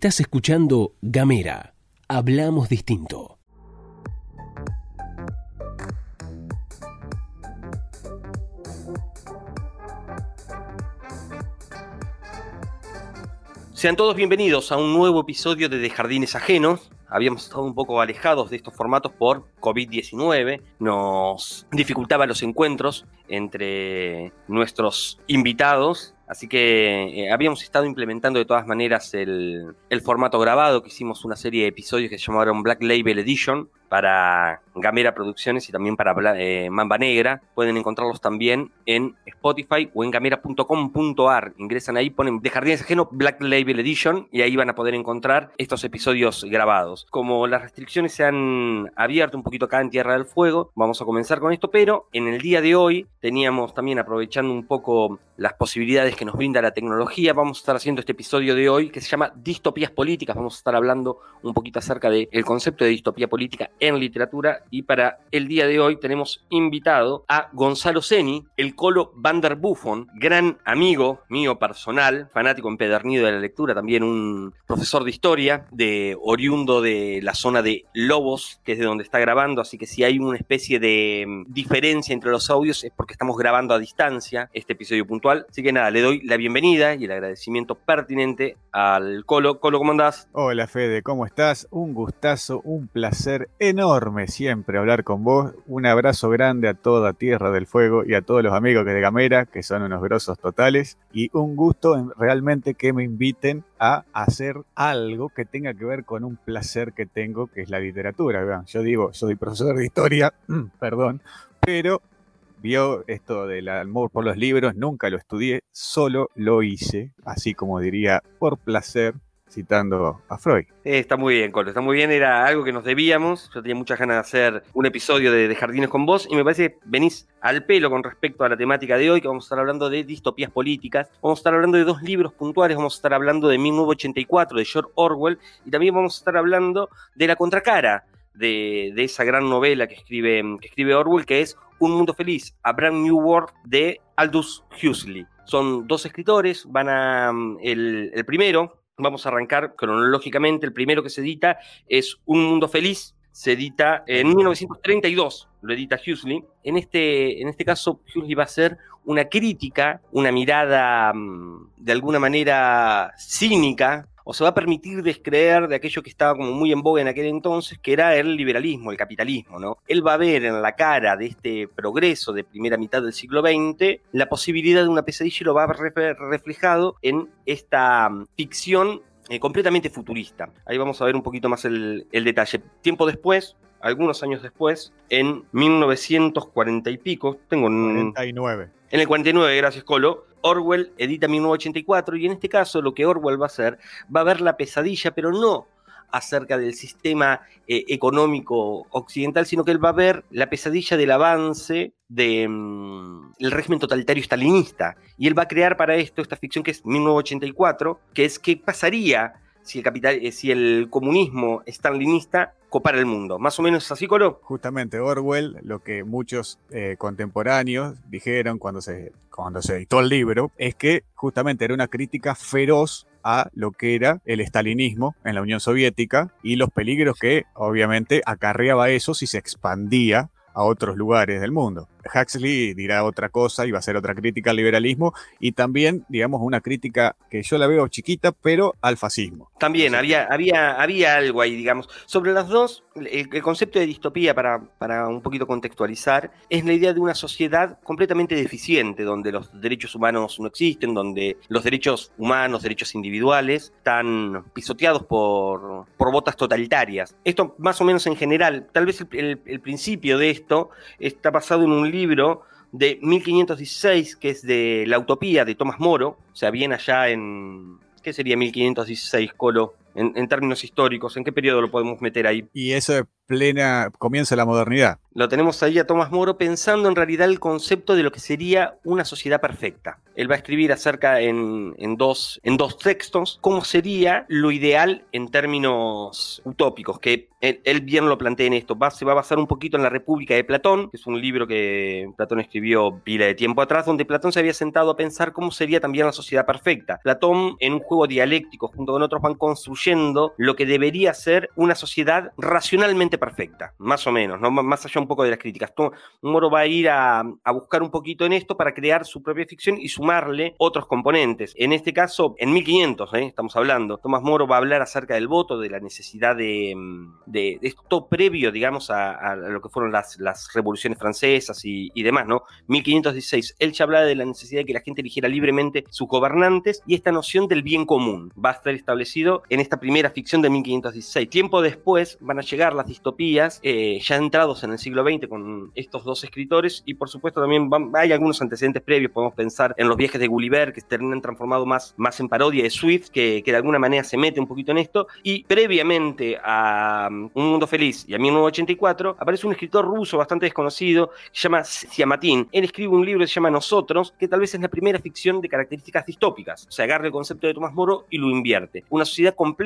Estás escuchando Gamera. Hablamos distinto. Sean todos bienvenidos a un nuevo episodio de De Jardines Ajenos. Habíamos estado un poco alejados de estos formatos por COVID-19. Nos dificultaba los encuentros entre nuestros invitados Así que eh, habíamos estado implementando de todas maneras el, el, formato grabado, que hicimos una serie de episodios que se llamaron Black Label Edition para Gamera Producciones y también para eh, Mamba Negra. Pueden encontrarlos también en Spotify o en gamera.com.ar. Ingresan ahí, ponen de Jardines Ajeno Black Label Edition y ahí van a poder encontrar estos episodios grabados. Como las restricciones se han abierto un poquito acá en Tierra del Fuego, vamos a comenzar con esto, pero en el día de hoy teníamos también aprovechando un poco las posibilidades que nos brinda la tecnología, vamos a estar haciendo este episodio de hoy que se llama Distopías Políticas. Vamos a estar hablando un poquito acerca del concepto de distopía política en literatura y para el día de hoy tenemos invitado a Gonzalo Seni, el Colo Van der Buffon, gran amigo mío personal, fanático empedernido de la lectura, también un profesor de historia, de oriundo de la zona de Lobos, que es de donde está grabando, así que si hay una especie de mm, diferencia entre los audios es porque estamos grabando a distancia este episodio puntual. Así que nada, le doy la bienvenida y el agradecimiento pertinente al Colo. Colo, ¿cómo andás? Hola Fede, ¿cómo estás? Un gustazo, un placer enorme siempre hablar con vos. Un abrazo grande a toda Tierra del Fuego y a todos los amigos de Gamera, que son unos grosos totales. Y un gusto realmente que me inviten a hacer algo que tenga que ver con un placer que tengo, que es la literatura. Yo digo, soy profesor de historia, perdón, pero vio esto del amor por los libros, nunca lo estudié, solo lo hice, así como diría, por placer, citando a Freud. está muy bien, Colo, está muy bien, era algo que nos debíamos, yo tenía muchas ganas de hacer un episodio de, Jardines con vos y me parece que venís al pelo con respecto a la temática de hoy, que vamos a estar hablando de distopías políticas, vamos a estar hablando de dos libros puntuales, vamos a estar hablando de 1984 de George Orwell y también vamos a estar hablando de la contracara de, de esa gran novela que escribe, que escribe Orwell, que es un Mundo Feliz, A Brand New World de Aldous Huxley. Son dos escritores, van a... Mm, el, el primero, vamos a arrancar cronológicamente, el primero que se edita es Un Mundo Feliz, se edita en 1932, lo edita Huxley. En este, en este caso, Huxley va a hacer una crítica, una mirada mm, de alguna manera cínica o se va a permitir descreer de aquello que estaba como muy en boga en aquel entonces, que era el liberalismo, el capitalismo, ¿no? Él va a ver en la cara de este progreso de primera mitad del siglo XX la posibilidad de una pesadilla y lo va a ver reflejado en esta mm, ficción eh, completamente futurista. Ahí vamos a ver un poquito más el, el detalle. Tiempo después, algunos años después, en 1940 y pico, tengo... 49. En el 49, gracias Colo, Orwell edita 1984 y en este caso lo que Orwell va a hacer va a ver la pesadilla, pero no acerca del sistema eh, económico occidental, sino que él va a ver la pesadilla del avance del mm, régimen totalitario stalinista. Y él va a crear para esto esta ficción que es 1984, que es qué pasaría si el, capital, eh, si el comunismo stalinista copar el mundo. ¿Más o menos así, Colo? Justamente Orwell, lo que muchos eh, contemporáneos dijeron cuando se, cuando se editó el libro, es que justamente era una crítica feroz a lo que era el estalinismo en la Unión Soviética y los peligros que obviamente acarreaba eso si se expandía a otros lugares del mundo. Huxley dirá otra cosa y va a hacer otra crítica al liberalismo y también, digamos, una crítica que yo la veo chiquita, pero al fascismo. También había, había, había algo ahí, digamos. Sobre las dos, el, concepto de distopía, para, para, un poquito contextualizar, es la idea de una sociedad completamente deficiente, donde los derechos humanos no existen, donde los derechos humanos, derechos individuales, están pisoteados por, por botas totalitarias. Esto más o menos en general, tal vez el, el principio de esto está basado en un libro de 1516, que es de La Utopía de Tomás Moro, o sea, bien allá en... ¿Qué sería 1516, Colo? En, en, términos históricos, ¿en qué periodo lo podemos meter ahí? Y eso es plena, comienza la modernidad. Lo tenemos ahí a Tomás Moro pensando en realidad el concepto de lo que sería una sociedad perfecta. Él va a escribir acerca en, en, dos, en dos textos cómo sería lo ideal en términos utópicos, que él, él bien lo plantea en esto. Va, se va a basar un poquito en la República de Platón, que es un libro que Platón escribió pila de tiempo atrás, donde Platón se había sentado a pensar cómo sería también la sociedad perfecta. Platón, en un juego dialéctico junto con otros, van construyendo lo que debería ser una sociedad racionalmente perfecta, más o menos, ¿no? más allá un poco de las críticas. Moro va a ir a, buscar un poquito en esto para crear su propia ficción y sumarle otros componentes. En este caso, en 1500, ¿eh? estamos hablando, Tomás Moro va a hablar acerca del voto, de la necesidad de, de, esto previo, digamos, a, lo que fueron las, revoluciones francesas y, demás, ¿no? 1516, él ya hablaba de la necesidad de que la gente eligiera libremente sus gobernantes y esta noción del bien común va a estar establecido en esta primera ficción de 1516. Tiempo después van a llegar las distopías, eh, ya entrados en el siglo XX con estos dos escritores y por supuesto también hay algunos antecedentes previos, podemos pensar en los viajes de Gulliver que se terminan transformado más, más en parodia de Swift, que, que de alguna manera se mete un poquito en esto, y previamente a um, Un Mundo Feliz y a 1984 aparece un escritor ruso bastante desconocido que se llama Siamatin. Él escribe un libro que se llama Nosotros, que tal vez es la primera ficción de características distópicas. O sea, agarra el concepto de Tomás Moro y lo invierte. Una sociedad completamente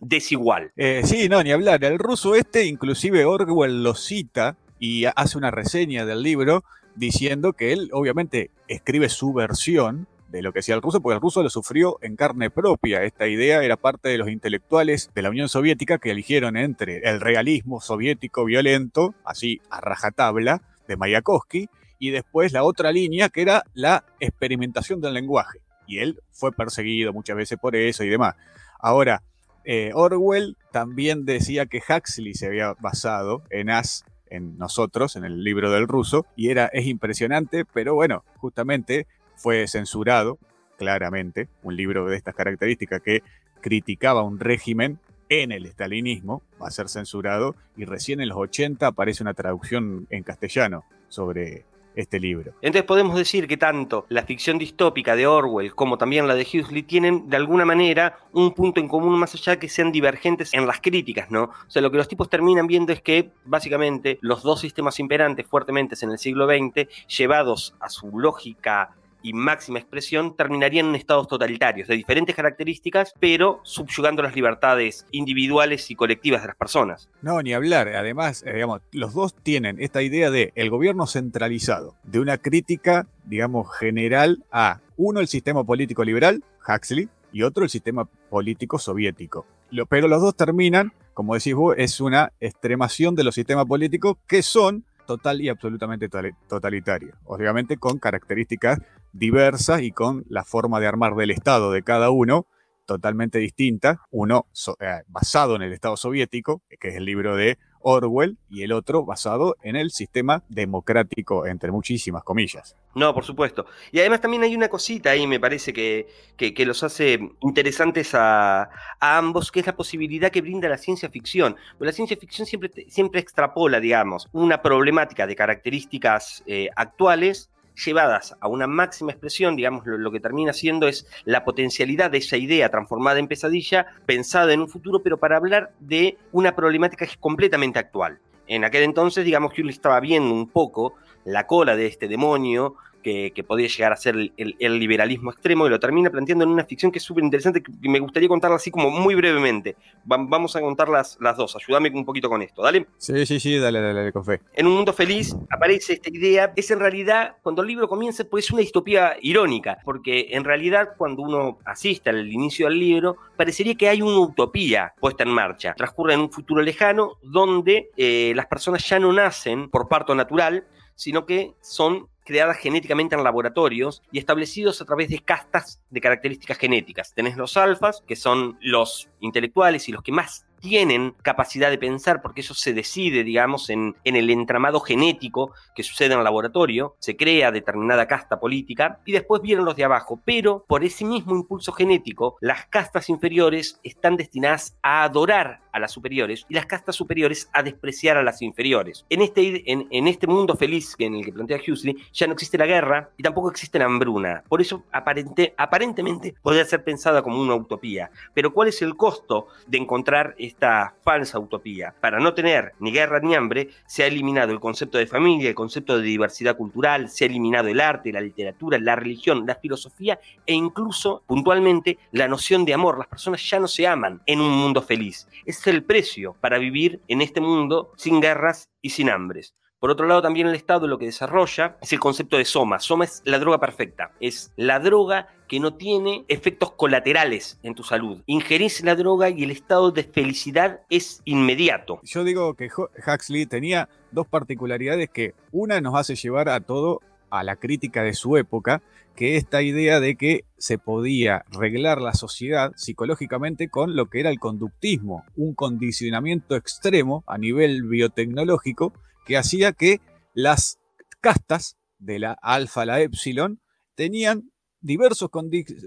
desigual. Eh, sí, no, ni hablar. El ruso este, inclusive Orwell lo cita y hace una reseña del libro diciendo que él obviamente escribe su versión de lo que decía el ruso, porque el ruso lo sufrió en carne propia. Esta idea era parte de los intelectuales de la Unión Soviética que eligieron entre el realismo soviético violento, así a rajatabla, de Mayakovsky, y después la otra línea que era la experimentación del lenguaje. Y él fue perseguido muchas veces por eso y demás. Ahora, eh, Orwell también decía que Huxley se había basado en As en nosotros, en el libro del ruso, y era, es impresionante, pero bueno, justamente fue censurado, claramente, un libro de estas características que criticaba un régimen en el estalinismo, va a ser censurado, y recién en los 80 aparece una traducción en castellano sobre este libro. Entonces podemos decir que tanto la ficción distópica de Orwell como también la de Huxley tienen de alguna manera un punto en común más allá que sean divergentes en las críticas, ¿no? O sea, lo que los tipos terminan viendo es que básicamente los dos sistemas imperantes fuertemente en el siglo XX, llevados a su lógica y máxima expresión terminarían en estados totalitarios de diferentes características, pero subyugando las libertades individuales y colectivas de las personas. No, ni hablar. Además, eh, digamos, los dos tienen esta idea de el gobierno centralizado, de una crítica, digamos, general a uno el sistema político liberal, Huxley, y otro el sistema político soviético. pero los dos terminan, como decís vos, es una extremación de los sistemas políticos que son total y absolutamente totalitario. Obviamente con características diversas y con la forma de armar del Estado de cada uno totalmente distinta. Uno eh, basado en el Estado soviético, que es el libro de Orwell, y el otro basado en el sistema democrático, entre muchísimas comillas. No, por supuesto. Y además también hay una cosita ahí, me parece, que, que, los hace interesantes a, ambos, que es la posibilidad que brinda la ciencia ficción. la ciencia ficción siempre, siempre extrapola, digamos, una problemática de características eh, actuales llevadas a una máxima expresión, digamos, lo, que termina siendo es la potencialidad de esa idea transformada en pesadilla, pensada en un futuro, pero para hablar de una problemática que es completamente actual. En aquel entonces, digamos uno estaba viendo un poco la cola de este demonio que, podía llegar a ser el, liberalismo extremo y lo termina planteando en una ficción que es súper interesante que me gustaría contarla así como muy brevemente. vamos a contar las, las dos, ayúdame un poquito con esto, ¿dale? Sí, sí, sí, dale, dale, dale, con fe. En un mundo feliz aparece esta idea, es en realidad, cuando el libro comienza, pues es una distopía irónica, porque en realidad cuando uno asiste al inicio del libro, parecería que hay una utopía puesta en marcha. Transcurre en un futuro lejano donde eh, las personas ya no nacen por parto natural, sino que son creadas genéticamente en laboratorios y establecidos a través de castas de características genéticas. Tenés los alfas, que son los intelectuales y los que más tienen capacidad de pensar, porque eso se decide, digamos, en, en, el entramado genético que sucede en el laboratorio, se crea determinada casta política y después vienen los de abajo, pero por ese mismo impulso genético, las castas inferiores están destinadas a adorar a las superiores y las castas superiores a despreciar a las inferiores. En este, en, este mundo feliz en el que plantea Huxley, ya no existe la guerra y tampoco existe la hambruna. Por eso aparente, aparentemente podría ser pensada como una utopía. Pero ¿cuál es el costo de encontrar esta falsa utopía? Para no tener ni guerra ni hambre, se ha eliminado el concepto de familia, el concepto de diversidad cultural, se ha eliminado el arte, la literatura, la religión, la filosofía e incluso, puntualmente, la noción de amor. Las personas ya no se aman en un mundo feliz. Es el precio para vivir en este mundo sin guerras y sin hambres. Por otro lado, también el Estado lo que desarrolla es el concepto de soma. Soma es la droga perfecta, es la droga que no tiene efectos colaterales en tu salud. Ingerís la droga y el estado de felicidad es inmediato. Yo digo que Huxley tenía dos particularidades que una nos hace llevar a todo a la crítica de su época, que esta idea de que se podía reglar la sociedad psicológicamente con lo que era el conductismo, un condicionamiento extremo a nivel biotecnológico que hacía que las castas de la alfa a la epsilon tenían diversos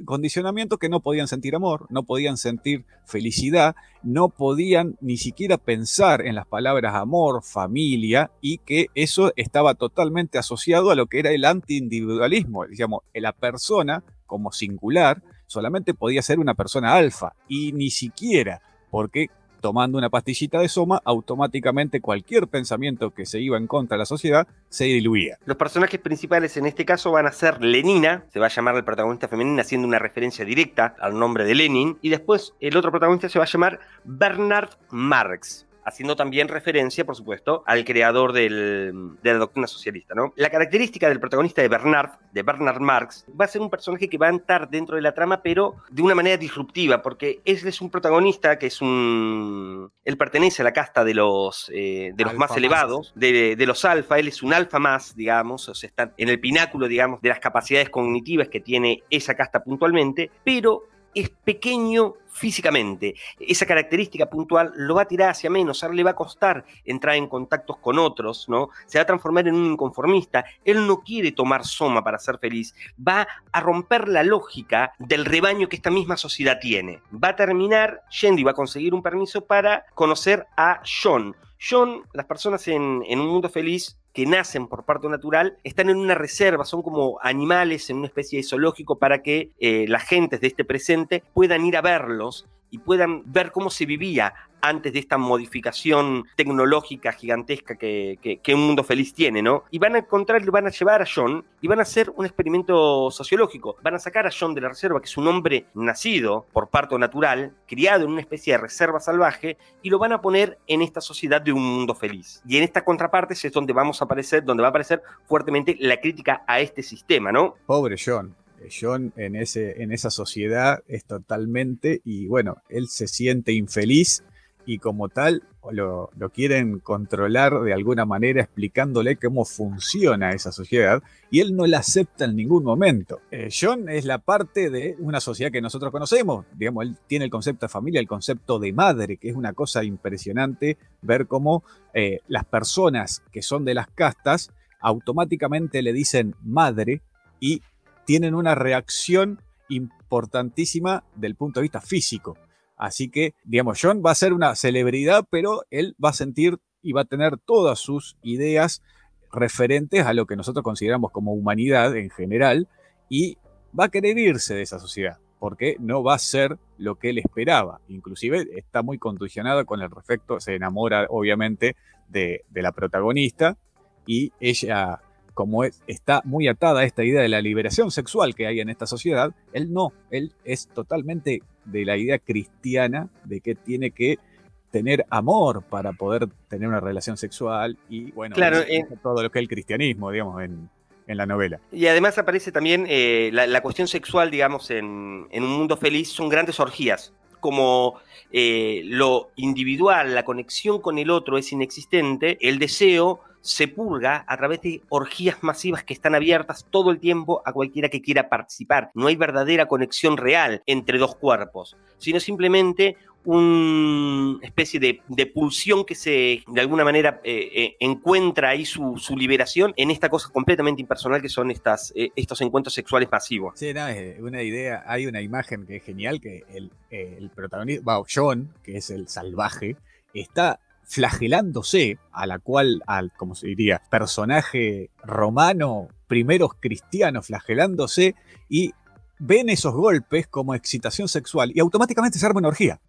condicionamientos que no podían sentir amor, no podían sentir felicidad, no podían ni siquiera pensar en las palabras amor, familia, y que eso estaba totalmente asociado a lo que era el antiindividualismo. Digamos, la persona como singular solamente podía ser una persona alfa, y ni siquiera porque tomando una pastillita de soma, automáticamente cualquier pensamiento que se iba en contra de la sociedad se diluía. Los personajes principales en este caso van a ser Lenina, se va a llamar el protagonista femenina haciendo una referencia directa al nombre de Lenin, y después el otro protagonista se va a llamar Bernard Marx haciendo también referencia, por supuesto, al creador de la doctrina socialista. ¿no? La característica del protagonista de Bernard, de Bernard Marx, va a ser un personaje que va a entrar dentro de la trama, pero de una manera disruptiva, porque él es un protagonista que es un... Él pertenece a la casta de los, eh, de los más elevados, de, de, los alfa, él es un alfa más, digamos, o sea, está en el pináculo, digamos, de las capacidades cognitivas que tiene esa casta puntualmente, pero es pequeño físicamente. Esa característica puntual lo va a tirar hacia menos, a le va a costar entrar en contactos con otros, ¿no? Se va a transformar en un inconformista. Él no quiere tomar soma para ser feliz, va a romper la lógica del rebaño que esta misma sociedad tiene. Va a terminar yendo y va a conseguir un permiso para conocer a John. John, las personas en un mundo feliz que nacen por parto natural están en una reserva, son como animales en una especie de zoológico para que eh, las gentes de este presente puedan ir a verlos y puedan ver cómo se vivía antes de esta modificación tecnológica gigantesca que, un mundo feliz tiene, ¿no? Y van a encontrar, van a llevar a John y van a hacer un experimento sociológico. Van a sacar a John de la reserva, que es un hombre nacido por parto natural, criado en una especie de reserva salvaje, y lo van a poner en esta sociedad de un mundo feliz. Y en esta contraparte es donde vamos a aparecer, donde va a aparecer fuertemente la crítica a este sistema, ¿no? Pobre John. John en, ese, en esa sociedad es totalmente, y bueno, él se siente infeliz y como tal lo, quieren controlar de alguna manera explicándole cómo funciona esa sociedad y él no la acepta en ningún momento. Eh, John es la parte de una sociedad que nosotros conocemos, digamos, él tiene el concepto de familia, el concepto de madre, que es una cosa impresionante ver cómo eh, las personas que son de las castas automáticamente le dicen madre y tienen una reacción importantísima del punto de vista físico. Así que, digamos, John va a ser una celebridad, pero él va a sentir y va a tener todas sus ideas referentes a lo que nosotros consideramos como humanidad en general y va a querer irse de esa sociedad porque no va a ser lo que él esperaba. Inclusive está muy condicionado con el respecto, se enamora obviamente de la protagonista y ella como está muy atada a esta idea de la liberación sexual que hay en esta sociedad, él no, él es totalmente de la idea cristiana de que tiene que tener amor para poder tener una relación sexual y bueno, claro, todo lo que es el cristianismo, digamos, en, la novela. Y además aparece también eh, la, cuestión sexual, digamos, en, un mundo feliz, son grandes orgías como eh, lo individual, la conexión con el otro es inexistente, el deseo se purga a través de orgías masivas que están abiertas todo el tiempo a cualquiera que quiera participar. No hay verdadera conexión real entre dos cuerpos, sino simplemente una especie de, pulsión que se de alguna manera eh, eh, encuentra ahí su, liberación en esta cosa completamente impersonal que son estas, eh, estos encuentros sexuales masivos. Sí, no, es una idea, hay una imagen que es genial, que el, el protagonista, John, que es el salvaje, está flagelándose, a la cual, al, como se diría, personaje romano, primeros cristianos flagelándose y ven esos golpes como excitación sexual y automáticamente se arma una orgía.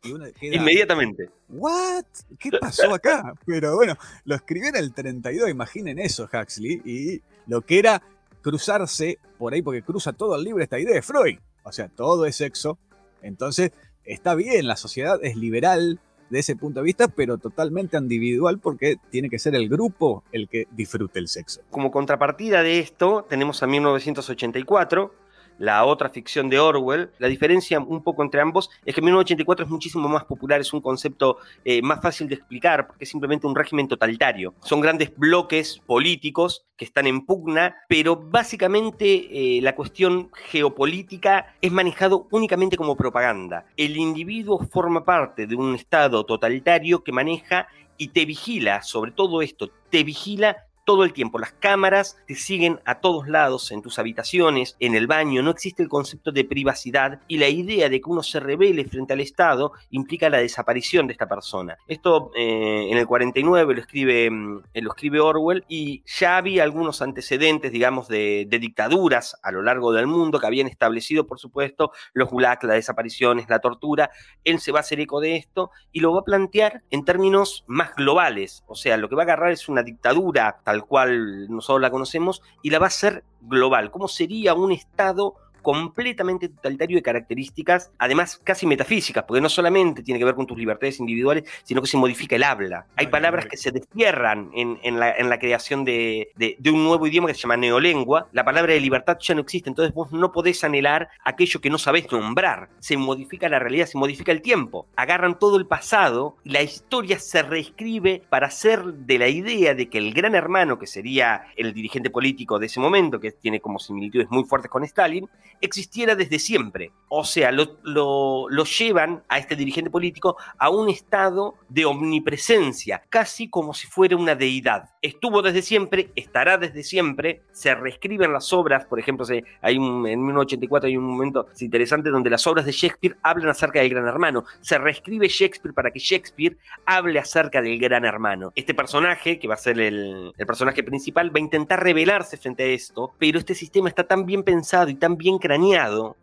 Inmediatamente. ¿What? ¿Qué pasó acá? Pero bueno, lo escribió en el 32, imaginen eso, Huxley, y lo que era cruzarse por ahí, porque cruza todo el libro esta idea de Freud. O sea, todo es sexo. Entonces, está bien, la sociedad es liberal, de ese punto de vista, pero totalmente individual porque tiene que ser el grupo el que disfrute el sexo. Como contrapartida de esto, tenemos a 1984, la otra ficción de Orwell. La diferencia un poco entre ambos es que 1984 es muchísimo más popular, es un concepto eh, más fácil de explicar porque es simplemente un régimen totalitario. Son grandes bloques políticos que están en pugna, pero básicamente eh, la cuestión geopolítica es manejado únicamente como propaganda. El individuo forma parte de un Estado totalitario que maneja y te vigila sobre todo esto, te vigila todo el tiempo. Las cámaras te siguen a todos lados, en tus habitaciones, en el baño. No existe el concepto de privacidad y la idea de que uno se revele frente al Estado implica la desaparición de esta persona. Esto eh, en el 49 lo escribe, mm, lo escribe Orwell y ya había algunos antecedentes, digamos, de, de dictaduras a lo largo del mundo que habían establecido, por supuesto, los gulags, las desapariciones, la tortura. Él se va a hacer eco de esto y lo va a plantear en términos más globales. O sea, lo que va a agarrar es una dictadura tal cual nosotros la conocemos, y la va a hacer global. ¿Cómo sería un Estado completamente totalitario de características, además casi metafísicas, porque no solamente tiene que ver con tus libertades individuales, sino que se modifica el habla. Hay palabras que se destierran en, la, creación de, un nuevo idioma que se llama neolengua. La palabra de libertad ya no existe, entonces vos no podés anhelar aquello que no sabés nombrar. Se modifica la realidad, se modifica el tiempo. Agarran todo el pasado y la historia se reescribe para hacer de la idea de que el gran hermano, que sería el dirigente político de ese momento, que tiene como similitudes muy fuertes con Stalin, existiera desde siempre. O sea, lo, llevan a este dirigente político a un estado de omnipresencia, casi como si fuera una deidad. Estuvo desde siempre, estará desde siempre, se reescriben las obras, por ejemplo, hay en 1984 hay un momento interesante donde las obras de Shakespeare hablan acerca del gran hermano. Se reescribe Shakespeare para que Shakespeare hable acerca del gran hermano. Este personaje, que va a ser el, el personaje principal, va a intentar rebelarse frente a esto, pero este sistema está tan bien pensado y tan bien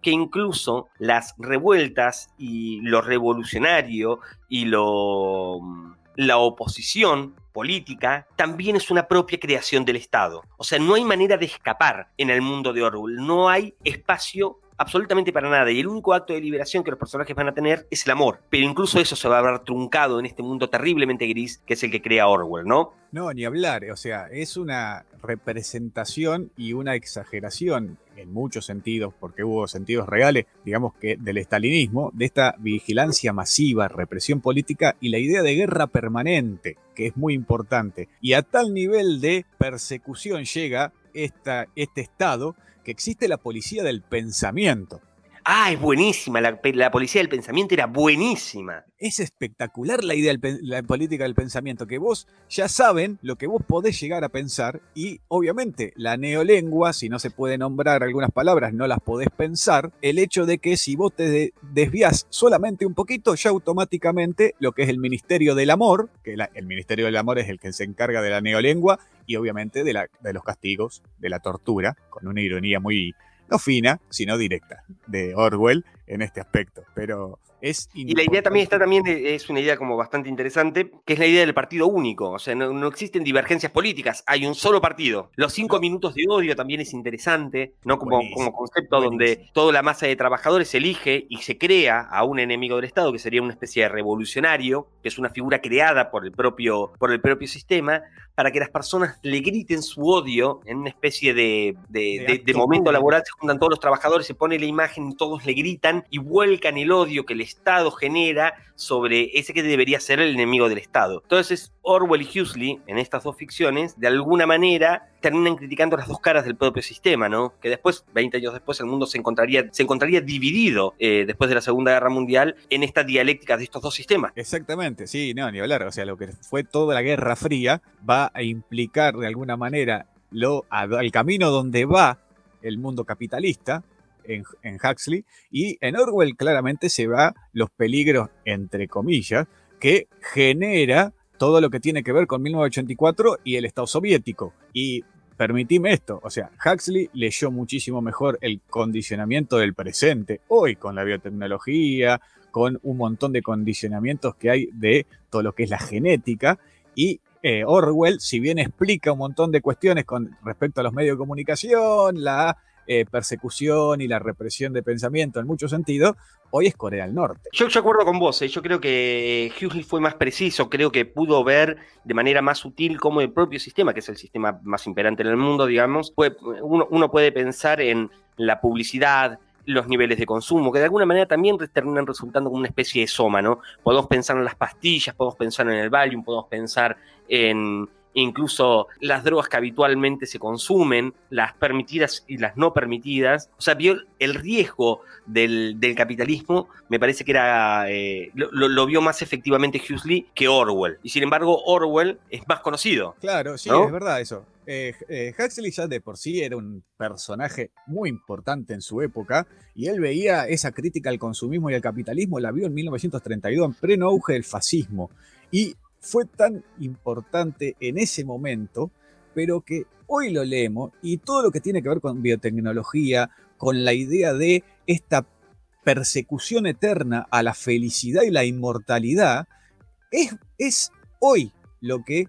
que incluso las revueltas y lo revolucionario y lo, la oposición política también es una propia creación del Estado. O sea, no hay manera de escapar en el mundo de Orwell, no hay espacio absolutamente para nada. Y el único acto de liberación que los personajes van a tener es el amor. Pero incluso eso se va a ver truncado en este mundo terriblemente gris que es el que crea Orwell, ¿no? No, ni hablar. O sea, es una representación y una exageración en muchos sentidos, porque hubo sentidos reales, digamos que del estalinismo, de esta vigilancia masiva, represión política y la idea de guerra permanente, que es muy importante. Y a tal nivel de persecución llega esta, este Estado que existe la policía del pensamiento. Ah, es buenísima, la, policía del pensamiento era buenísima. Es espectacular la idea de la política del pensamiento, que vos ya saben lo que vos podés llegar a pensar y obviamente la neolengua, si no se puede nombrar algunas palabras, no las podés pensar, el hecho de que si vos te desvías solamente un poquito, ya automáticamente lo que es el Ministerio del Amor, que el Ministerio del Amor es el que se encarga de la neolengua y obviamente de, la, de los castigos, de la tortura, con una ironía muy no fina, sino directa, de Orwell en este aspecto. Pero es y la idea también está también, es una idea como bastante interesante, que es la idea del partido único. O sea, no, existen divergencias políticas, hay un solo partido. Los cinco minutos de odio también es interesante, ¿no? Como, como concepto donde toda la masa de trabajadores elige y se crea a un enemigo del Estado, que sería una especie de revolucionario, que es una figura creada por el propio, por el propio sistema, para que las personas le griten su odio en una especie de, de, momento laboral. Se juntan todos los trabajadores, se pone la imagen y todos le gritan y vuelcan el odio que el Estado genera sobre ese que debería ser el enemigo del Estado. Entonces, Orwell y Huxley, en estas dos ficciones, de alguna manera terminan criticando las dos caras del propio sistema, ¿no? Que después, 20 años después, el mundo se encontraría, se encontraría dividido eh, después de la Segunda Guerra Mundial en esta dialéctica de estos dos sistemas. Exactamente, sí, no, ni hablar. O sea, lo que fue toda la Guerra Fría va a implicar de alguna manera lo, al camino donde va el mundo capitalista, en, Huxley, y en Orwell claramente se va los peligros, entre comillas, que genera todo lo que tiene que ver con 1984 y el Estado soviético. Y permitime esto, o sea, Huxley leyó muchísimo mejor el condicionamiento del presente, hoy con la biotecnología, con un montón de condicionamientos que hay de todo lo que es la genética, y eh, Orwell, si bien explica un montón de cuestiones con respecto a los medios de comunicación, la eh, persecución y la represión de pensamiento en muchos sentidos, hoy es Corea del Norte. Yo, yo acuerdo con vos, eh, yo creo que Huxley fue más preciso, creo que pudo ver de manera más sutil cómo el propio sistema, que es el sistema más imperante en el mundo, digamos, uno, uno puede pensar en la publicidad, los niveles de consumo, que de alguna manera también terminan resultando como una especie de soma, ¿no? Podemos pensar en las pastillas, podemos pensar en el Valium, podemos pensar en incluso las drogas que habitualmente se consumen, las permitidas y las no permitidas. O sea, vio el riesgo del, capitalismo, me parece que era eh, lo, vio más efectivamente Huxley que Orwell. Y sin embargo, Orwell es más conocido. Claro, sí, es verdad eso. Eh, eh, Huxley ya de por sí era un personaje muy importante en su época y él veía esa crítica al consumismo y al capitalismo, la vio en 1932 en pleno auge del fascismo y fue tan importante en ese momento, pero que hoy lo leemos y todo lo que tiene que ver con biotecnología, con la idea de esta persecución eterna a la felicidad y la inmortalidad, es, es hoy lo que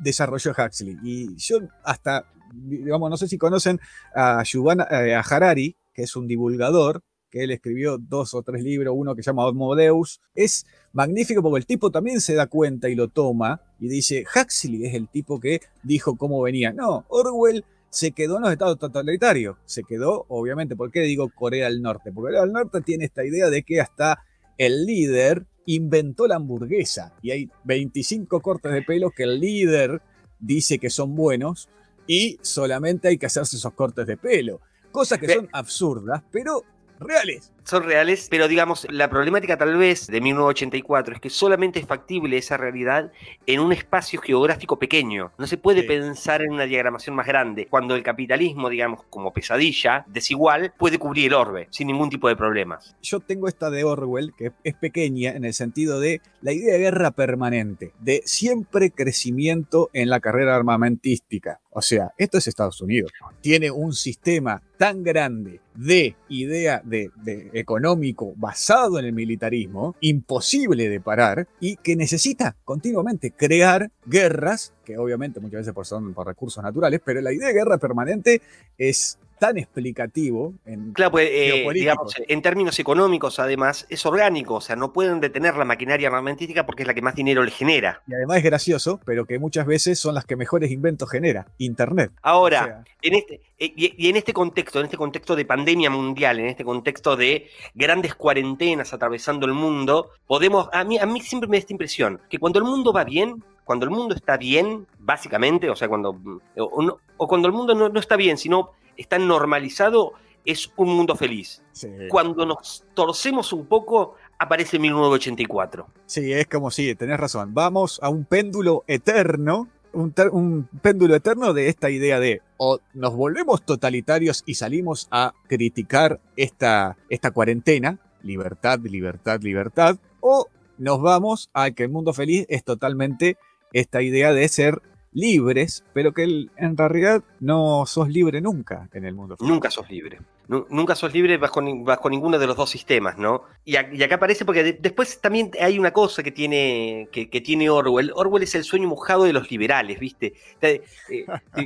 desarrolló Huxley. Y yo hasta, digamos, no sé si conocen a, eh, a Harari, que es un divulgador, que él escribió dos o tres libros, uno que se llama Homo Deus. Es magnífico porque el tipo también se da cuenta y lo toma y dice, Huxley es el tipo que dijo cómo venía. No, Orwell se quedó en los estados totalitarios. Se quedó, obviamente, ¿por qué digo Corea del Norte? Porque Corea del Norte tiene esta idea de que hasta el líder inventó la hamburguesa y hay 25 cortes de pelo que el líder dice que son buenos y solamente hay que hacerse esos cortes de pelo. Cosas que son absurdas, pero reales son reales, pero digamos, la problemática tal vez de 1984 es que solamente es factible esa realidad en un espacio geográfico pequeño. No se puede pensar en una diagramación más grande, cuando el capitalismo, digamos, como pesadilla, desigual, puede cubrir el orbe sin ningún tipo de problemas. Yo tengo esta de Orwell, que es pequeña en el sentido de la idea de guerra permanente, de siempre crecimiento en la carrera armamentística. O sea, esto es Estados Unidos. Tiene un sistema tan grande de idea de, de económico basado en el militarismo, imposible de parar y que necesita continuamente crear guerras, que obviamente muchas veces por, son por recursos naturales, pero la idea de guerra permanente es tan explicativo en claro, pues, eh, digamos, en términos económicos además es orgánico, o sea, no pueden detener la maquinaria armamentística porque es la que más dinero le genera. Y además es gracioso, pero que muchas veces son las que mejores inventos genera, Internet. Ahora, en este eh, y, en este contexto, en este contexto de pandemia mundial, en este contexto de grandes cuarentenas atravesando el mundo, podemos, a mí, a mí siempre me da esta impresión, que cuando el mundo va bien, cuando el mundo está bien, básicamente, o sea, cuando, o, cuando el mundo no, no está bien, sino está normalizado, es un mundo feliz. Cuando nos torcemos un poco, aparece 1984. Sí, es como si, tenés razón. Vamos a un péndulo eterno, un, péndulo eterno de esta idea de o nos volvemos totalitarios y salimos a criticar esta, esta cuarentena, libertad, libertad, libertad, o nos vamos a que el mundo feliz es totalmente esta idea de ser libres, pero que en realidad no sos libre nunca en el mundo. Nunca sos libre. Nunca sos libre bajo, bajo ninguno de los dos sistemas, ¿no? Y, acá aparece porque después también hay una cosa que tiene, que, tiene Orwell. Orwell es el sueño mojado de los liberales, ¿viste? Eh,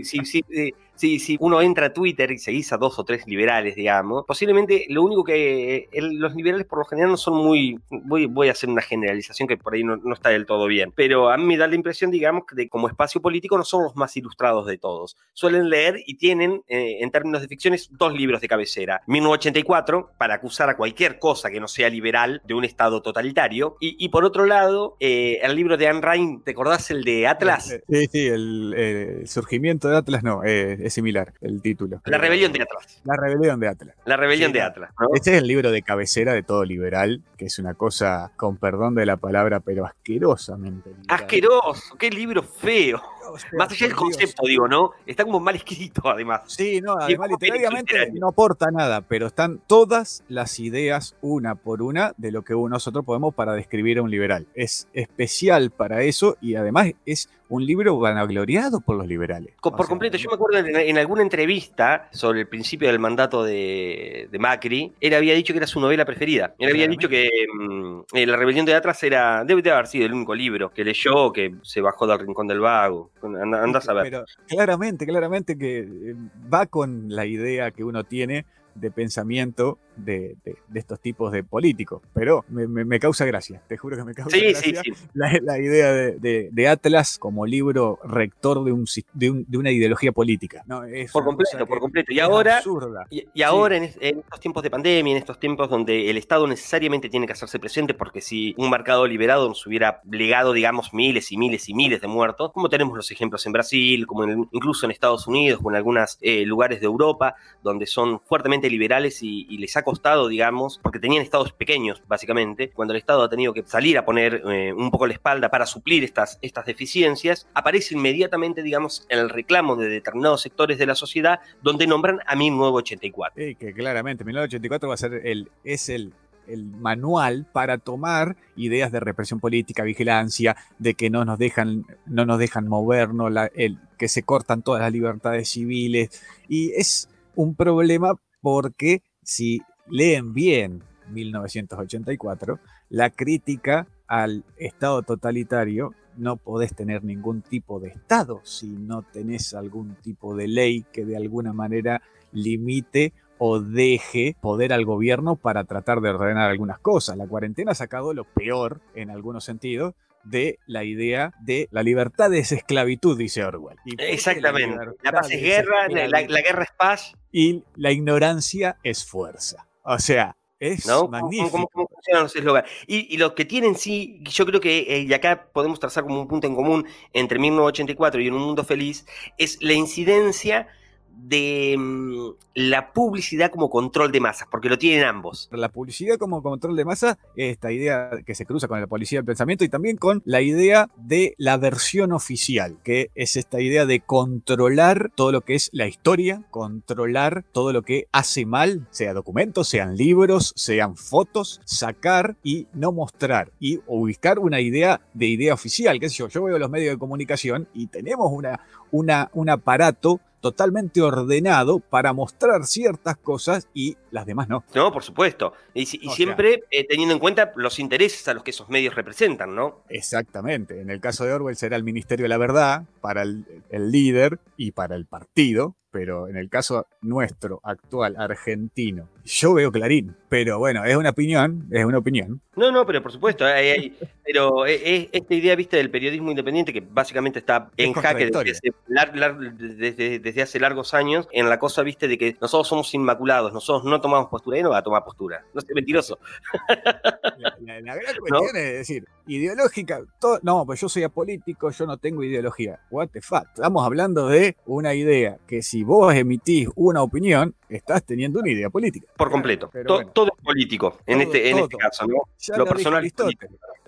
sí, sí, eh, si, si uno entra a Twitter y seguís a dos o tres liberales, digamos, posiblemente lo único que los liberales por lo general no son muy, voy, voy a hacer una generalización que por ahí no, está del todo bien, pero a mí me da la impresión, digamos, de, como espacio político no son los más ilustrados de todos. Suelen leer y tienen, eh, en términos de ficciones, dos libros de cabecera. 1984, para acusar a cualquier cosa que no sea liberal de un Estado totalitario, y, por otro lado, eh, el libro de Anne Ryan, ¿te acordás el de Atlas? Eh, sí, sí, el, surgimiento de Atlas, no, similar el título. La rebelión de Atlas. La rebelión de Atlas. La rebelión de Atlas. Este es el libro de cabecera de todo liberal, que es una cosa, con perdón de la palabra, pero asquerosamente. Asqueroso, qué libro feo. Más allá del concepto, digo, ¿no? Está como mal escrito, además. Sí, no, además literariamente no aporta nada, pero están todas las ideas, una por una, de lo que nosotros podemos para describir a un liberal. Es especial para eso y además es un libro vanagloriado por los liberales. Por, completo, yo me acuerdo en, alguna entrevista sobre el principio del mandato de, Macri, él había dicho que era su novela preferida. Él había dicho que mm, La rebelión de Atlas era, debe de haber sido el único libro que leyó, que se bajó del rincón del vago. Anda, a. Pero claramente, claramente que eh, va con la idea que uno tiene de pensamiento de, estos tipos de políticos. Pero me, causa gracia, te juro que me causa gracia La, idea de, Atlas como libro rector de, un, de, una ideología política. por completo, por completo. Y ahora, y, ahora en, estos tiempos de pandemia, en estos tiempos donde el Estado necesariamente tiene que hacerse presente, porque si un mercado liberado nos hubiera legado, digamos, miles y miles y miles de muertos, como tenemos los ejemplos en Brasil, como incluso en Estados Unidos, o en algunos eh, lugares de Europa, donde son fuertemente liberales y, les ha costado, digamos, porque tenían estados pequeños, básicamente, cuando el Estado ha tenido que salir a poner eh, un poco la espalda para suplir estas, estas deficiencias, aparece inmediatamente, digamos, el reclamo de determinados sectores de la sociedad donde nombran a 1984. Sí, que claramente 1984 va a ser el, es el el manual para tomar ideas de represión política, vigilancia, de que no nos dejan, no nos dejan movernos, el, que se cortan todas las libertades civiles. Y es un problema porque si leen bien 1984, la crítica al Estado totalitario, no podés tener ningún tipo de Estado si no tenés algún tipo de ley que de alguna manera limite o deje poder al gobierno para tratar de ordenar algunas cosas. La cuarentena ha sacado lo peor, en algunos sentidos, de la idea de la libertad es esclavitud, dice Orwell. Exactamente. La, paz es guerra, la, guerra es paz. Y la ignorancia es fuerza. O sea, es magnífico. ¿Cómo, funcionan los eslogans? Y, lo que tienen sí, yo creo que, eh, y acá podemos trazar como un punto en común entre 1984 y En un mundo feliz, es la incidencia de mm, la publicidad como control de masas, porque lo tienen ambos. La publicidad como control de masas, esta idea que se cruza con la policía del pensamiento y también con la idea de la versión oficial, que es esta idea de controlar todo lo que es la historia, controlar todo lo que hace mal, sea documentos, sean libros, sean fotos, sacar y no mostrar y ubicar una idea de idea oficial, qué sé yo, yo veo los medios de comunicación y tenemos una, una, un aparato totalmente ordenado para mostrar ciertas cosas y las demás no. No, por supuesto. Y, siempre eh, teniendo en cuenta los intereses a los que esos medios representan, ¿no? Exactamente. En el caso de Orwell será el Ministerio de la Verdad para el líder y para el partido, pero en el caso nuestro, actual, argentino, yo veo Clarín, pero bueno, es una opinión, es una opinión. No, no, pero por supuesto, pero es, esta idea, viste, del periodismo independiente que básicamente está en jaque desde, desde, hace largos años, en la cosa, viste, de que nosotros somos inmaculados, nosotros no tomamos postura y no va a tomar postura. No sé, mentiroso. La, gran cuestión es decir, ideológica, no, pues yo soy apolítico, yo no tengo ideología. What the fuck, estamos hablando de una idea que si vos emitís una opinión, estás teniendo una idea política. Por completo. Todo es político en, este, en este caso, ¿no? lo, personal es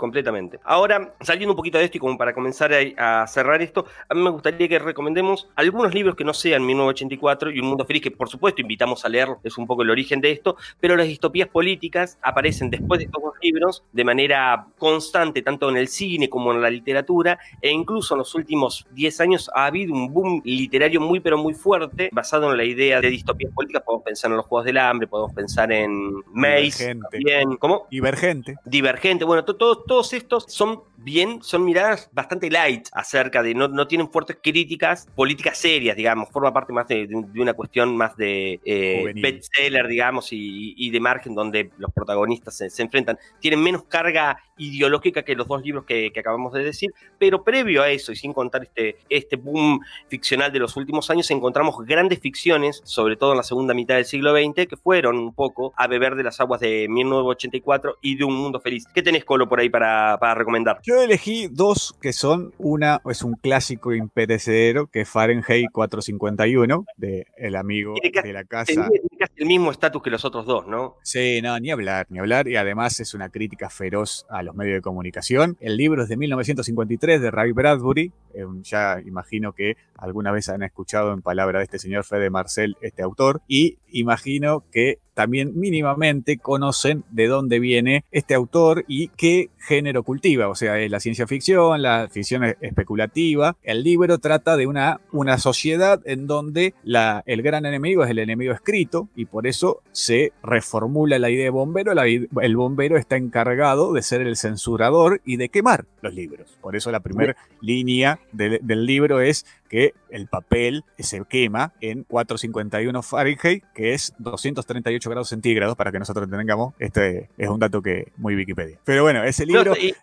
completamente. Ahora, saliendo un poquito de esto y como para comenzar a, cerrar esto, a mí me gustaría que recomendemos algunos libros que no sean 1984 y Un Mundo Feliz, que por supuesto invitamos a leer, es un poco el origen de esto, pero las distopías políticas aparecen después de estos dos libros de manera constante, tanto en el cine como en la literatura, e incluso en los últimos 10 años ha habido un boom literario muy pero muy fuerte, basado en la idea de distopías políticas, podemos pensar en los Juegos del Hambre, podemos pensar en Maze, Divergente. ¿cómo? Divergente. Divergente, bueno, todo todos estos son bien, son miradas bastante light acerca de, no, no tienen fuertes críticas políticas serias, digamos, forma parte más de, una cuestión más de eh, bestseller, digamos, y, de margen donde los protagonistas se, enfrentan. Tienen menos carga ideológica que los dos libros que, acabamos de decir, pero previo a eso, y sin contar este, este boom ficcional de los últimos años, encontramos grandes ficciones, sobre todo en la segunda mitad del siglo XX, que fueron un poco a beber de las aguas de 1984 y de Un Mundo Feliz. ¿Qué tenés, Colo, por ahí para, para recomendar? Yo elegí dos que son, una es un clásico imperecedero, que es Fahrenheit 451, de el amigo de la casa. Tiene casi el mismo estatus que los otros dos, ¿no? Sí, no, ni hablar, ni hablar, y además es una crítica feroz a los medios de comunicación. El libro es de 1953 de Ray Bradbury, eh, ya imagino que alguna vez han escuchado en palabra de este señor Fede Marcel, este autor, y imagino que también mínimamente conocen de dónde viene este autor y qué género cultiva, o sea, es la ciencia ficción, la ficción especulativa. El libro trata de una, una sociedad en donde la, el gran enemigo es el enemigo escrito, y por eso se reformula la idea de bombero. el bombero está encargado de ser el censurador y de quemar los libros. Por eso la primera línea del libro es que el papel se quema en 451 Fahrenheit, que es 238 grados centígrados, para que nosotros tengamos. Este es un dato que muy Wikipedia. Pero bueno, ese libro. Eh,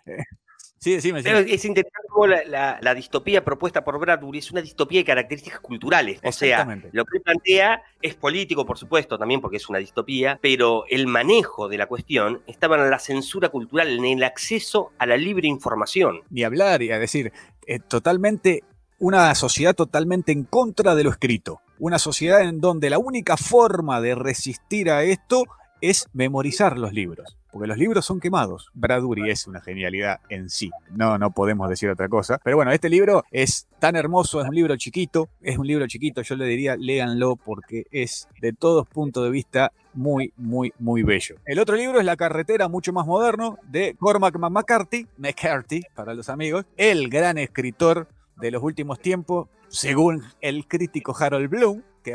sí, sí, me Es interesante la, distopía propuesta por Bradbury es una distopía de características culturales. O sea, lo que plantea es político, por supuesto, también porque es una distopía, pero el manejo de la cuestión estaba en la censura cultural, en el acceso a la libre información. Ni hablar, y a decir, eh, totalmente una sociedad totalmente en contra de lo escrito. Una sociedad en donde la única forma de resistir a esto es memorizar los libros. Porque los libros son quemados. Bradbury es una genialidad en sí. No, no podemos decir otra cosa. Pero bueno, este libro es tan hermoso, es un libro chiquito. Es un libro chiquito, yo le diría, léanlo porque es de todos puntos de vista muy, muy, muy bello. El otro libro es La carretera, mucho más moderno, de Cormac McCarthy, McCarthy para los amigos, el gran escritor de los últimos tiempos, según el crítico Harold Bloom, que,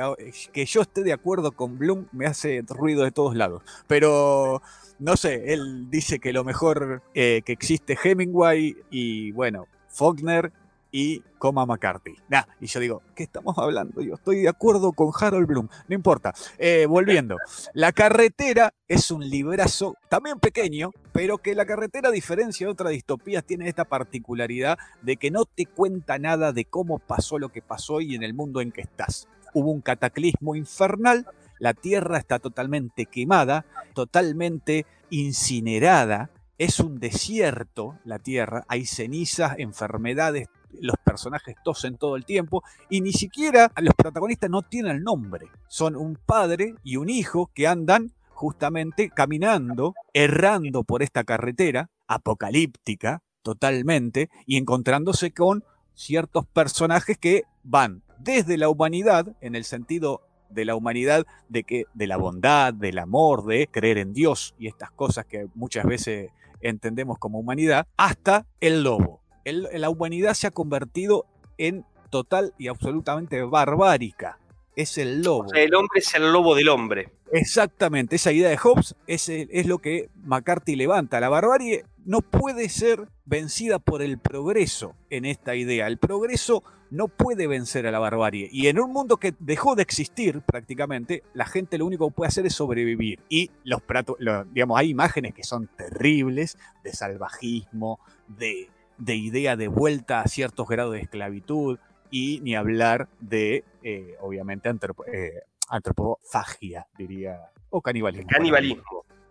que yo esté de acuerdo con Bloom me hace ruido de todos lados. Pero no sé, él dice que lo mejor eh, que existe Hemingway y bueno, Faulkner y Coma McCarthy. Nah, y yo digo, ¿qué estamos hablando? Yo estoy de acuerdo con Harold Bloom, no importa. Eh, volviendo, La carretera es un librazo también pequeño, pero que La carretera, a diferencia de otras distopías, tiene esta particularidad de que no te cuenta nada de cómo pasó lo que pasó y en el mundo en que estás. Hubo un cataclismo infernal, la tierra está totalmente quemada, totalmente incinerada, es un desierto la tierra, hay cenizas, enfermedades, los personajes tosen todo el tiempo y ni siquiera los protagonistas no tienen nombre. Son un padre y un hijo que andan justamente caminando, errando por esta carretera apocalíptica totalmente y encontrándose con ciertos personajes que van desde la humanidad, en el sentido de la humanidad, de que de la bondad, del amor, de creer en Dios y estas cosas que muchas veces entendemos como humanidad, hasta el lobo la humanidad se ha convertido en total y absolutamente barbárica. Es el lobo. el hombre es el lobo del hombre. Exactamente, esa idea de Hobbes es, es, lo que McCarthy levanta. La barbarie no puede ser vencida por el progreso en esta idea. El progreso no puede vencer a la barbarie. Y en un mundo que dejó de existir prácticamente, la gente lo único que puede hacer es sobrevivir. Y los, digamos, hay imágenes que son terribles de salvajismo, de de idea de vuelta a ciertos grados de esclavitud y ni hablar de, eh, obviamente, eh, antropofagia, diría, o canibalismo. Canibalismo.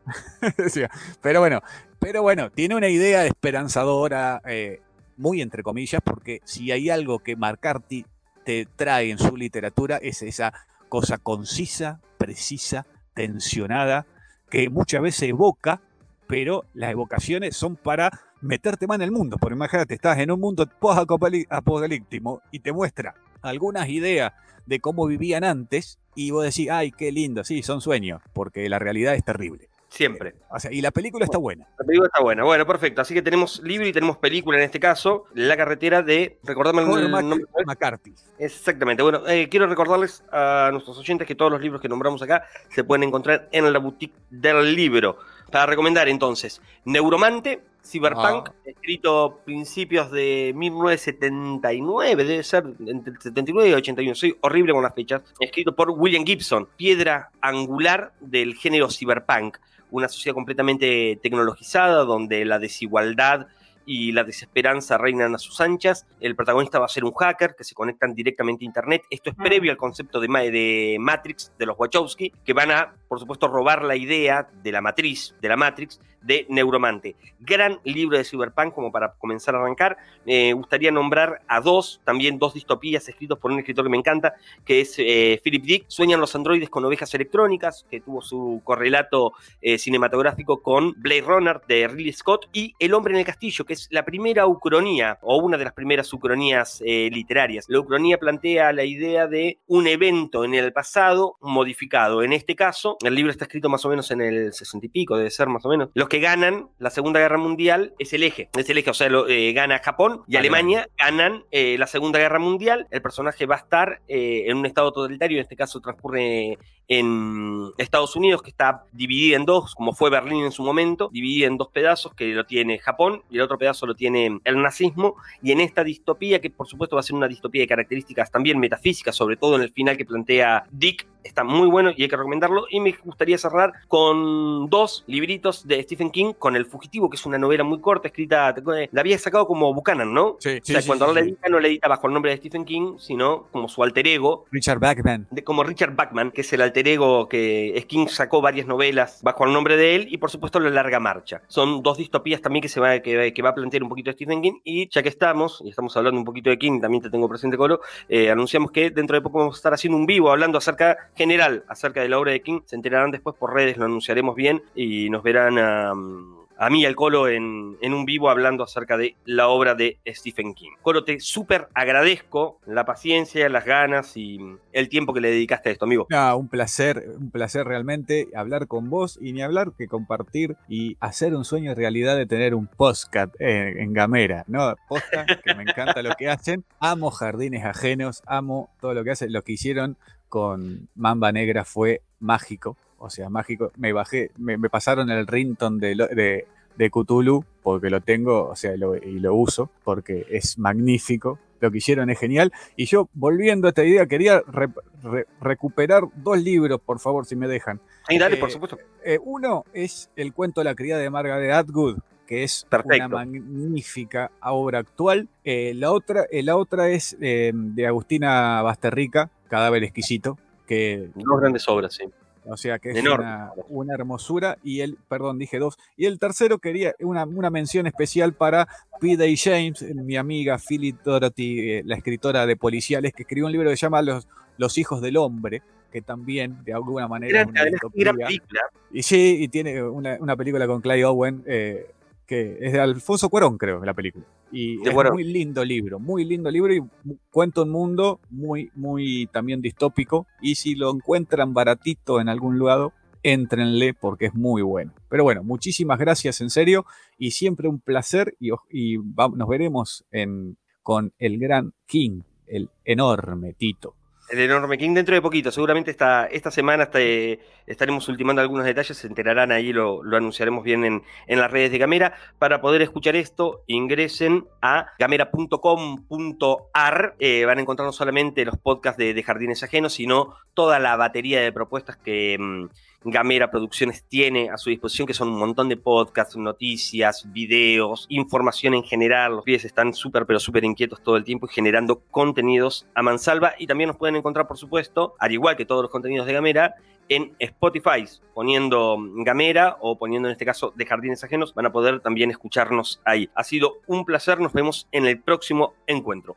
pero bueno, pero bueno, tiene una idea esperanzadora, eh, muy entre comillas, porque si hay algo que McCarthy te trae en su literatura es esa cosa concisa, precisa, tensionada, que muchas veces evoca, pero las evocaciones son para meterte más en el mundo. Porque imagínate, estás en un mundo post-apocalíptico y te muestra algunas ideas de cómo vivían antes y vos decís, ay, qué lindo, sí, son sueños, porque la realidad es terrible. Siempre. O sea, y la película está buena. La película está buena. Bueno, perfecto. Así que tenemos libro y tenemos película en este caso. La carretera de. Recordame el, nombre. McCarthy. Exactamente. Bueno, eh, quiero recordarles a nuestros oyentes que todos los libros que nombramos acá se pueden encontrar en la boutique del libro. Para recomendar entonces, Neuromante, Cyberpunk, ah. escrito principios de 1979, debe ser entre 79 y 81, soy horrible con las fechas, escrito por William Gibson, piedra angular del género cyberpunk, una sociedad completamente tecnologizada donde la desigualdad y la desesperanza reinan a sus anchas. El protagonista va a ser un hacker que se conectan directamente a Internet. Esto es ah. previo al concepto de, de Matrix, de los Wachowski, que van a, por supuesto, robar la idea de la matriz, de la Matrix, de Neuromante. Gran libro de Cyberpunk como para comenzar a arrancar. Me gustaría nombrar a dos, también dos distopías escritos por un escritor que me encanta, que es eh, Philip Dick, Sueñan los androides con ovejas electrónicas, que tuvo su correlato eh, cinematográfico con Blade Runner de Ridley Scott, y El hombre en el castillo, que es la primera ucronía, o una de las primeras ucronías eh, literarias. La ucronía plantea la idea de un evento en el pasado modificado. En este caso, el libro está escrito más o menos en el sesenta y pico, debe ser más o menos. Que ganan la Segunda Guerra Mundial es el eje. Es el eje, o sea, lo, eh, gana Japón y Alemania ganan eh, la Segunda Guerra Mundial. El personaje va a estar eh, en un estado totalitario, en este caso transcurre en Estados Unidos, que está dividida en dos, como fue Berlín en su momento, dividida en dos pedazos, que lo tiene Japón y el otro pedazo lo tiene el nazismo, y en esta distopía, que por supuesto va a ser una distopía de características también metafísicas, sobre todo en el final que plantea Dick, está muy bueno y hay que recomendarlo, y me gustaría cerrar con dos libritos de Stephen King, con El Fugitivo, que es una novela muy corta, escrita, la había sacado como Buchanan, ¿no? Sí, o sea, cuando sí, no le edita, no le edita bajo el nombre de Stephen King, sino como su alter ego, Richard Bachman. de, como Richard Bachman, que es el alter ego que King sacó varias novelas bajo el nombre de él, y por supuesto La Larga Marcha. Son dos distopías también que, se va, que, va a plantear un poquito Stephen King, y ya que estamos, y estamos hablando un poquito de King, también te tengo presente, Colo, eh, anunciamos que dentro de poco vamos a estar haciendo un vivo hablando acerca general, acerca de la obra de King. Se enterarán después por redes, lo anunciaremos bien, y nos verán a... a mí, al Colo, en, un vivo hablando acerca de la obra de Stephen King. Colo, te súper agradezco la paciencia, las ganas y el tiempo que le dedicaste a esto, amigo. Ah, un placer, un placer realmente hablar con vos y ni hablar que compartir y hacer un sueño realidad de tener un podcast en, Gamera, ¿no? Que me encanta lo que hacen. Amo jardines ajenos, amo todo lo que hacen. Lo que hicieron con Mamba Negra fue mágico. O sea, mágico. Me bajé, me, me pasaron el rington de, de, de, Cthulhu porque lo tengo, o sea, lo, y lo uso porque es magnífico. Lo que hicieron es genial. Y yo, volviendo a esta idea, quería re, re, recuperar dos libros, por favor, si me dejan. Sí, dale, eh, por supuesto. Eh, uno es el cuento La criada de Margaret Atwood, que es Perfecto. una magnífica obra actual. Eh, la, otra, la otra es de Agustina Basterrica, Cadáver Exquisito. Que, Dos grandes obras, sí. O sea que es una, una, hermosura. Y el, perdón, dije dos. Y el tercero quería una, una mención especial para P.D. James, mi amiga Philip Dorothy, eh, la escritora de policiales, que escribió un libro que se llama Los, Los hijos del hombre, que también de alguna manera. Gran, es una gran película. Y sí, y tiene una, una película con Clay Owen. Eh, que es de Alfonso Cuarón, creo, la película. Y de es muy lindo libro, muy lindo libro y cuenta un mundo muy, muy también distópico. Y si lo encuentran baratito en algún lugar, éntrenle porque es muy bueno. Pero bueno, muchísimas gracias en serio y siempre un placer y, y va, nos veremos en, con el gran King, el enorme Tito. El enorme King dentro de poquito, seguramente esta, esta semana estaremos ultimando algunos detalles, se enterarán ahí, lo, lo anunciaremos bien en, en, las redes de Gamera. Para poder escuchar esto, ingresen a gamera.com.ar, eh, van a encontrar no solamente los podcasts de, Jardines Ajenos, sino toda la batería de propuestas que mmm, Gamera Producciones tiene a su disposición, que son un montón de podcasts, noticias, videos, información en general. Los pibes están súper, pero súper inquietos todo el tiempo y generando contenidos a mansalva. Y también nos pueden encontrar, por supuesto, al igual que todos los contenidos de Gamera, en Spotify, poniendo Gamera o poniendo en este caso de Jardines Ajenos, van a poder también escucharnos ahí. Ha sido un placer, nos vemos en el próximo encuentro.